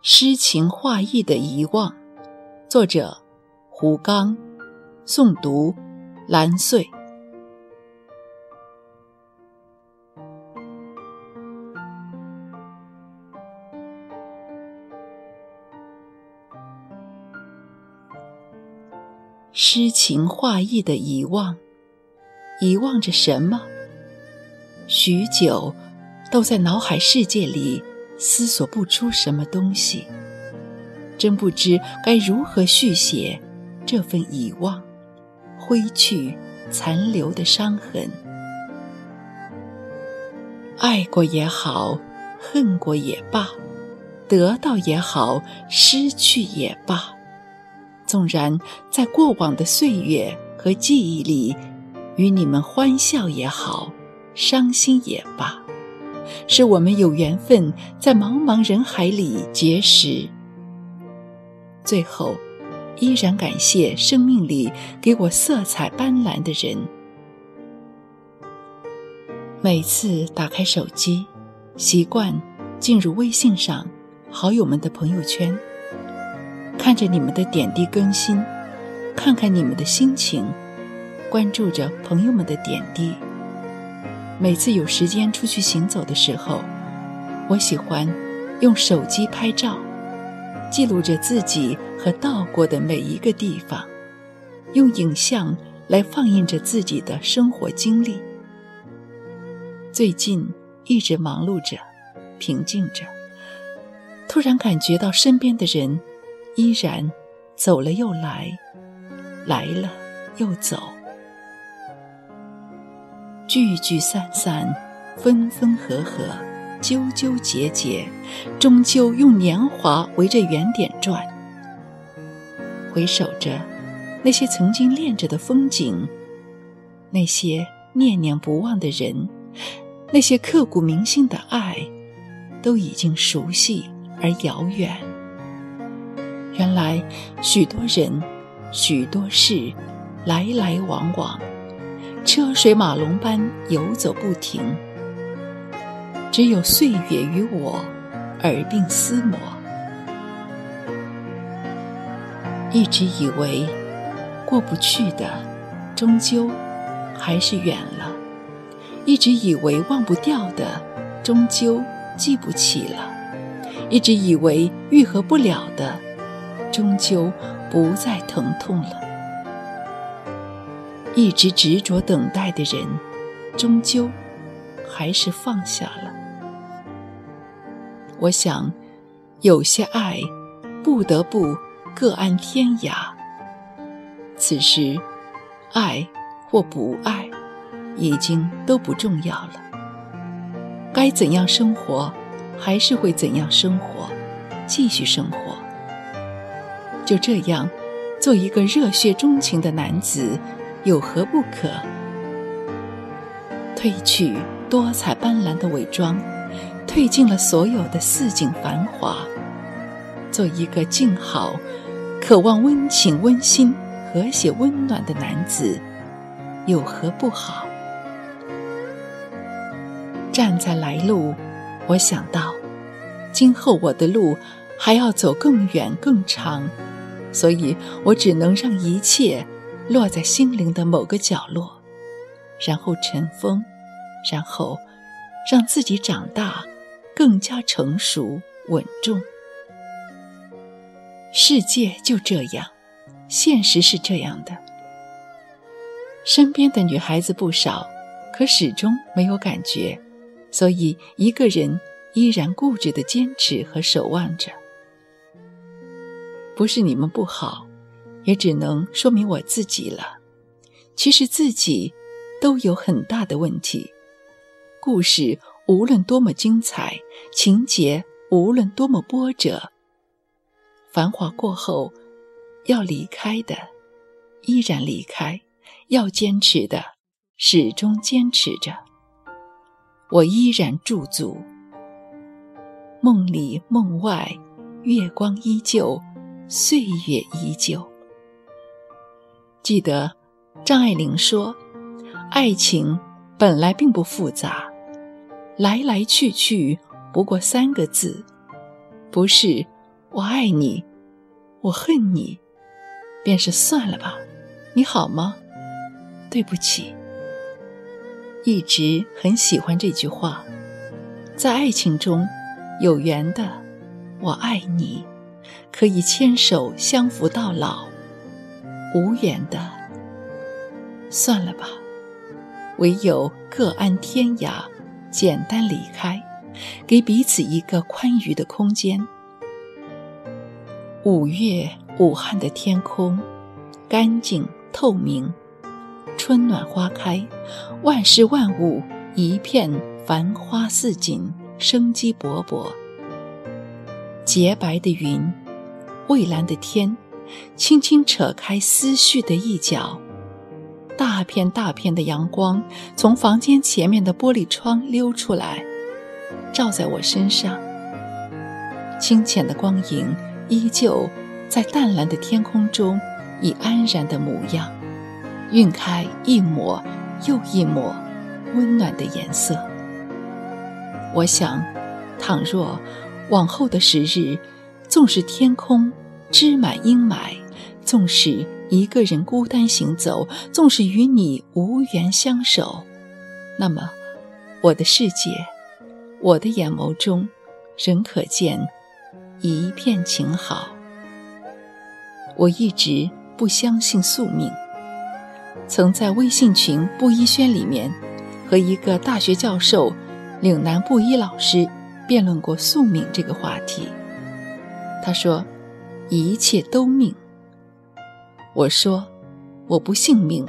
诗情画意的遗忘，作者胡刚，诵读蓝穗。诗情画意的遗忘，遗忘着什么？许久，都在脑海世界里思索不出什么东西。真不知该如何续写这份遗忘，挥去残留的伤痕。爱过也好，恨过也罢，得到也好，失去也罢。纵然在过往的岁月和记忆里，与你们欢笑也好，伤心也罢，是我们有缘分在茫茫人海里结识。最后，依然感谢生命里给我色彩斑斓的人。每次打开手机，习惯进入微信上好友们的朋友圈。看着你们的点滴更新，看看你们的心情，关注着朋友们的点滴。每次有时间出去行走的时候，我喜欢用手机拍照，记录着自己和到过的每一个地方，用影像来放映着自己的生活经历。最近一直忙碌着，平静着，突然感觉到身边的人。依然走了又来，来了又走，聚聚散散，分分合合，纠纠结结，终究用年华围着原点转。回首着那些曾经恋着的风景，那些念念不忘的人，那些刻骨铭心的爱，都已经熟悉而遥远。原来，许多人，许多事，来来往往，车水马龙般游走不停。只有岁月与我耳鬓厮磨。一直以为过不去的，终究还是远了；一直以为忘不掉的，终究记不起了；一直以为愈合不了的。终究不再疼痛了。一直执着等待的人，终究还是放下了。我想，有些爱不得不各安天涯。此时，爱或不爱，已经都不重要了。该怎样生活，还是会怎样生活，继续生活。就这样，做一个热血钟情的男子，有何不可？褪去多彩斑斓的伪装，褪尽了所有的似锦繁华，做一个静好、渴望温情、温馨、和谐、温暖的男子，有何不好？站在来路，我想到，今后我的路还要走更远、更长。所以我只能让一切落在心灵的某个角落，然后尘封，然后让自己长大，更加成熟稳重。世界就这样，现实是这样的。身边的女孩子不少，可始终没有感觉，所以一个人依然固执的坚持和守望着。不是你们不好，也只能说明我自己了。其实自己都有很大的问题。故事无论多么精彩，情节无论多么波折，繁华过后要离开的依然离开，要坚持的始终坚持着。我依然驻足，梦里梦外，月光依旧。岁月依旧。记得张爱玲说：“爱情本来并不复杂，来来去去不过三个字，不是“我爱你”，我恨你，便是算了吧。你好吗？对不起。一直很喜欢这句话，在爱情中，有缘的“我爱你”，可以牵手相扶到老；无缘的，算了吧。唯有各安天涯，简单离开。给彼此一个宽裕的空间。五月，武汉的天空干净透明，春暖花开，万事万物一片繁花似锦，生机勃勃。洁白的云，蔚蓝的天，轻轻扯开思绪的一角，大片大片的阳光从房间前面的玻璃窗溜出来。照在我身上，清浅的光影依旧在淡蓝的天空中以安然的模样，晕开一抹又一抹温暖的颜色。我想，倘若往后的时日，纵使天空织满阴霾，纵使一个人孤单行走，纵使与你无缘相守，那么我的世界。我的眼眸中，仍可见一片晴好。我一直不相信宿命，曾在微信群布衣轩里面和一个大学教授岭南布衣老师辩论过宿命这个话题。他说：“一切都命。”我说：“我不信命，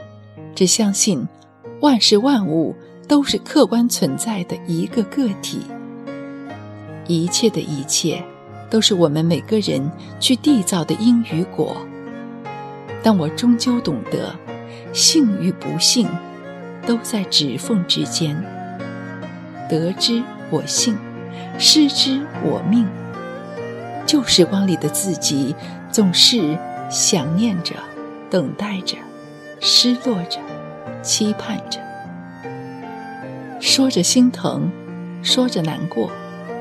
只相信万事万物。”都是客观存在的一个个体，一切的一切，都是我们每个人去缔造的因与果。但我终究懂得，幸与不幸，都在指缝之间。得之我幸，失之我命。旧时光里的自己，总是想念着，等待着，失落着，期盼着。说着心疼，说着难过，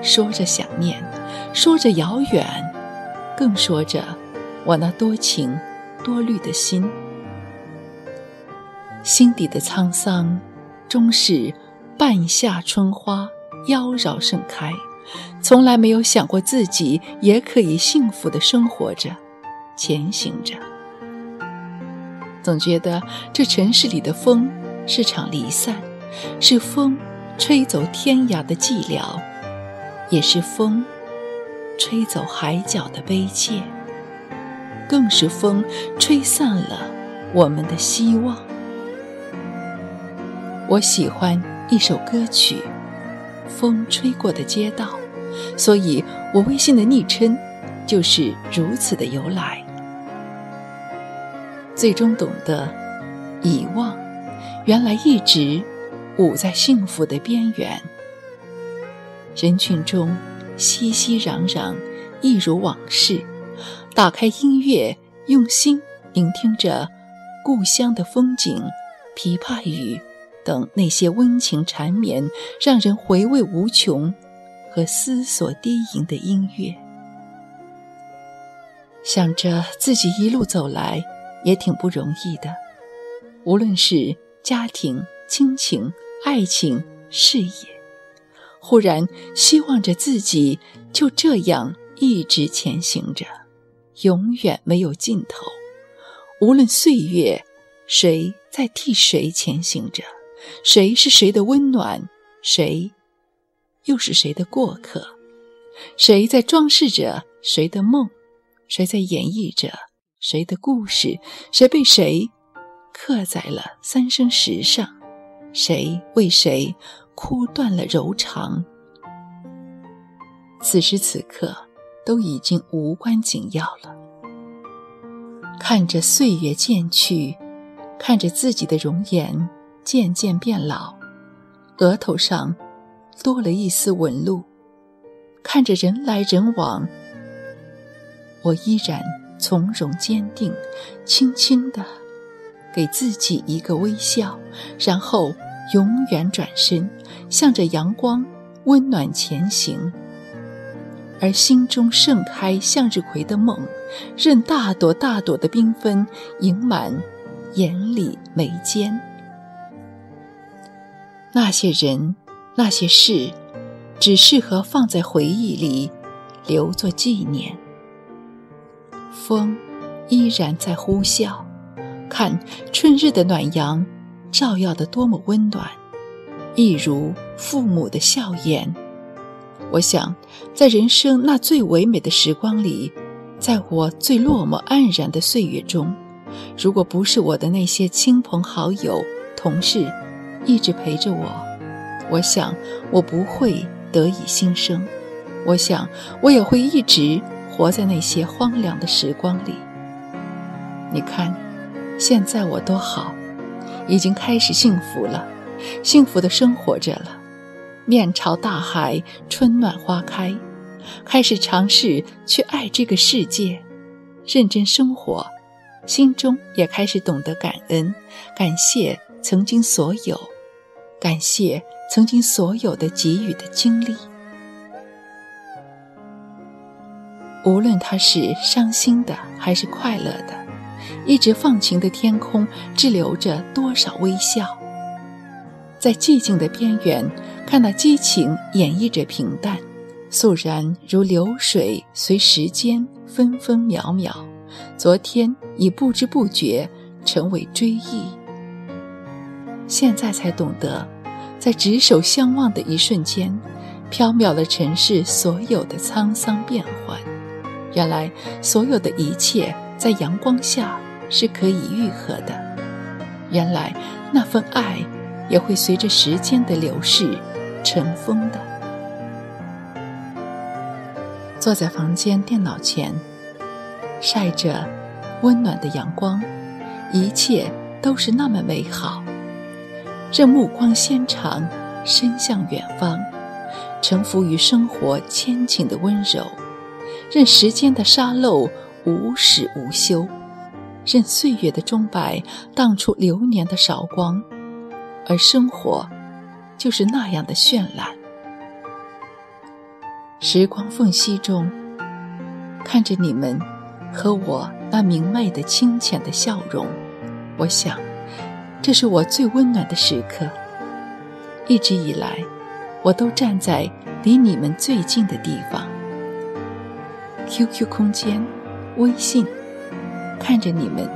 说着想念，说着遥远，更说着我那多情多虑的心。心底的沧桑，终是半夏春花妖娆盛开。从来没有想过自己也可以幸福的生活着，前行着。总觉得这城市里的风是场离散。是风吹走天涯的寂寥，也是风吹走海角的悲切，更是风吹散了我们的希望。我喜欢一首歌曲《风吹过的街道》，所以我微信的昵称就是如此的由来。最终懂得，遗忘原来一直。舞在幸福的边缘，人群中熙熙攘攘，一如往事。打开音乐，用心聆听着故乡的风景、琵琶语等那些温情缠绵、让人回味无穷和思索低吟的音乐。想着自己一路走来也挺不容易的，无论是家庭、亲情。爱情、事业，忽然希望着自己就这样一直前行着，永远没有尽头。无论岁月，谁在替谁前行着？谁是谁的温暖？谁又是谁的过客？谁在装饰着谁的梦？谁在演绎着谁的故事？谁被谁刻在了三生石上？谁为谁哭断了柔肠？此时此刻，都已经无关紧要了。看着岁月渐去，看着自己的容颜渐渐变老，额头上多了一丝纹路，看着人来人往，我依然从容坚定，轻轻的。给自己一个微笑，然后永远转身，向着阳光温暖前行。而心中盛开向日葵的梦，任大朵大朵的缤纷盈满眼里眉间。那些人，那些事，只适合放在回忆里，留作纪念。风依然在呼啸，看春日的暖阳，照耀得多么温暖，一如父母的笑颜。我想，在人生那最唯美的时光里，在我最落寞黯然的岁月中，如果不是我的那些亲朋好友、同事一直陪着我，我想我不会得以新生。我想我也会一直活在那些荒凉的时光里。你看，现在我多好，已经开始幸福了，幸福的生活着了。面朝大海，春暖花开，开始尝试去爱这个世界，认真生活，心中也开始懂得感恩，感谢曾经所有，感谢曾经所有的给予的经历。无论他是伤心的还是快乐的，一直放晴的天空滞留着多少微笑。在寂静的边缘，看那激情演绎着平淡，肃然如流水，随时间分分秒秒。昨天已不知不觉成为追忆，现在才懂得，在执手相望的一瞬间，飘渺了尘世所有的沧桑变幻。原来，所有的一切在阳光下是可以愈合的。原来，那份爱。也会随着时间的流逝尘封的。坐在房间电脑前，晒着温暖的阳光，一切都是那么美好。任目光纤长，伸向远方，臣服于生活千顷的温柔，任时间的沙漏无始无休，任岁月的钟摆荡出流年的韶光。而生活，就是那样的绚烂。时光缝隙中，看着你们和我那明媚的、清浅的笑容，我想，这是我最温暖的时刻。一直以来，我都站在离你们最近的地方。QQ 空间、微信，看着你们，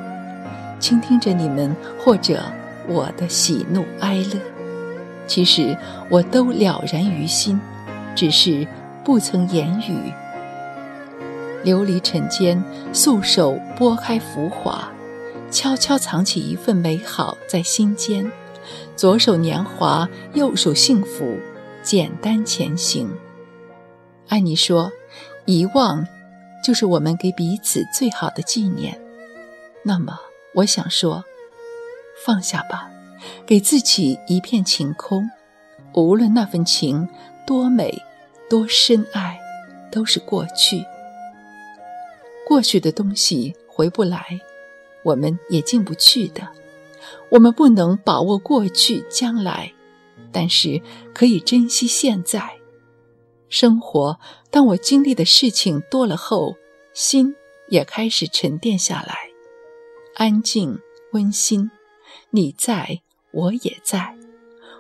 倾听着你们，或者。我的喜怒哀乐，其实我都了然于心，只是不曾言语。琉璃尘间，素手拨开浮华，悄悄藏起一份美好在心间。左手年华，右手幸福，简单前行。爱你说，遗忘就是我们给彼此最好的纪念。那么，我想说。放下吧，给自己一片晴空。无论那份情多美、多深爱，都是过去。过去的东西回不来，我们也进不去的。我们不能把握过去、将来，但是可以珍惜现在。生活，当我经历的事情多了后，心也开始沉淀下来，安静、温馨。你在，我也在，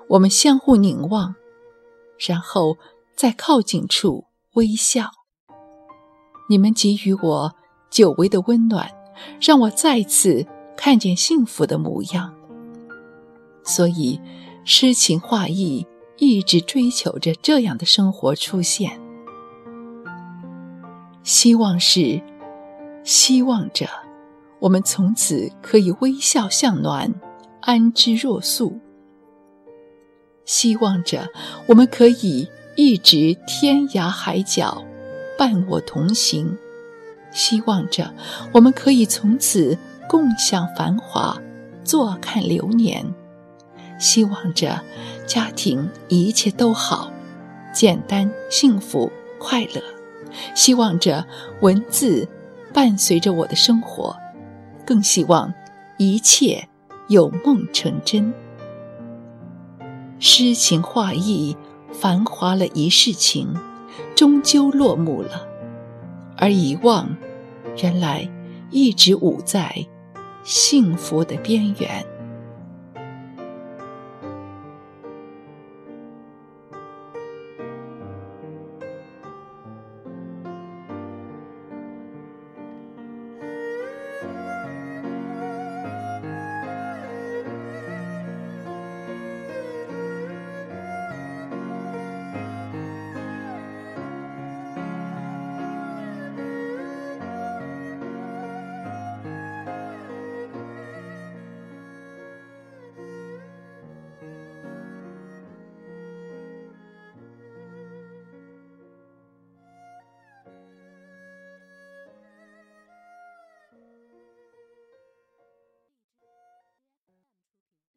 我们相互凝望，然后在靠近处微笑。你们给予我久违的温暖，让我再次看见幸福的模样。所以，诗情画意一直追求着这样的生活出现。希望是，希望着。我们从此可以微笑向暖，安之若素。希望着我们可以一直天涯海角，伴我同行。希望着我们可以从此共享繁华，坐看流年。希望着家庭一切都好，简单幸福快乐。希望着文字伴随着我的生活。更希望一切有梦成真，诗情画意，繁华了一世情，终究落幕了。而遗忘，原来一直舞在幸福的边缘。